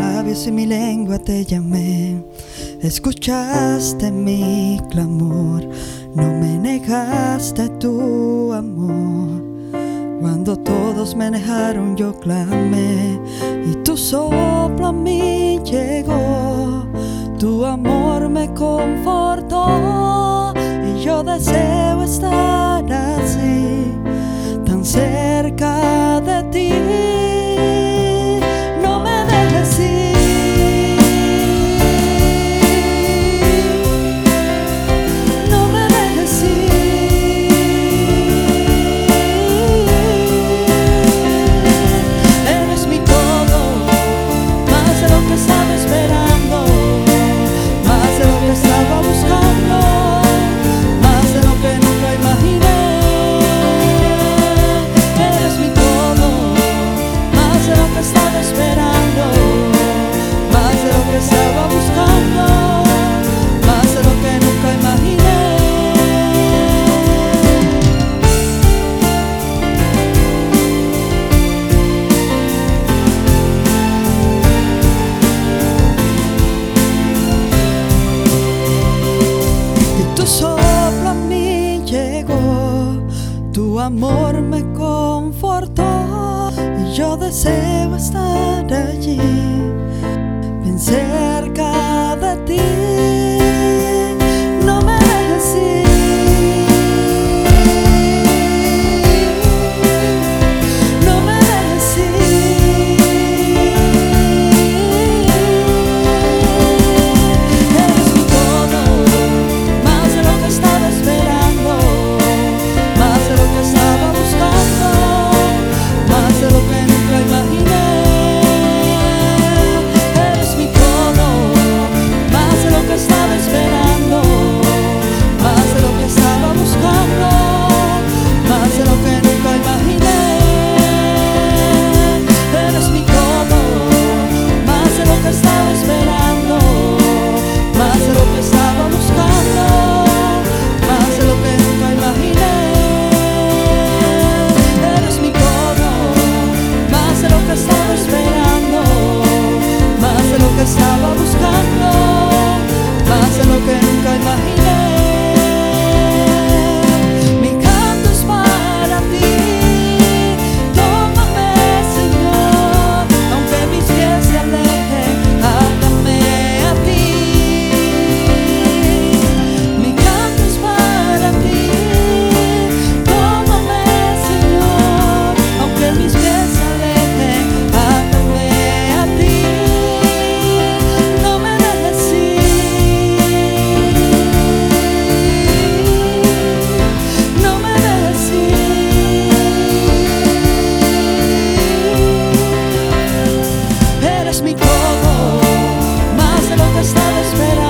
labios y mi lengua te llamé. Escuchaste mi clamor, no me negaste tu amor. Cuando todos me dejaron yo clamé y tu soplo a mí llegó. Tu amor me confortó amor me confortó y yo deseo estar allí, bien mi φόβο Μας λόγω στα δεσπέρα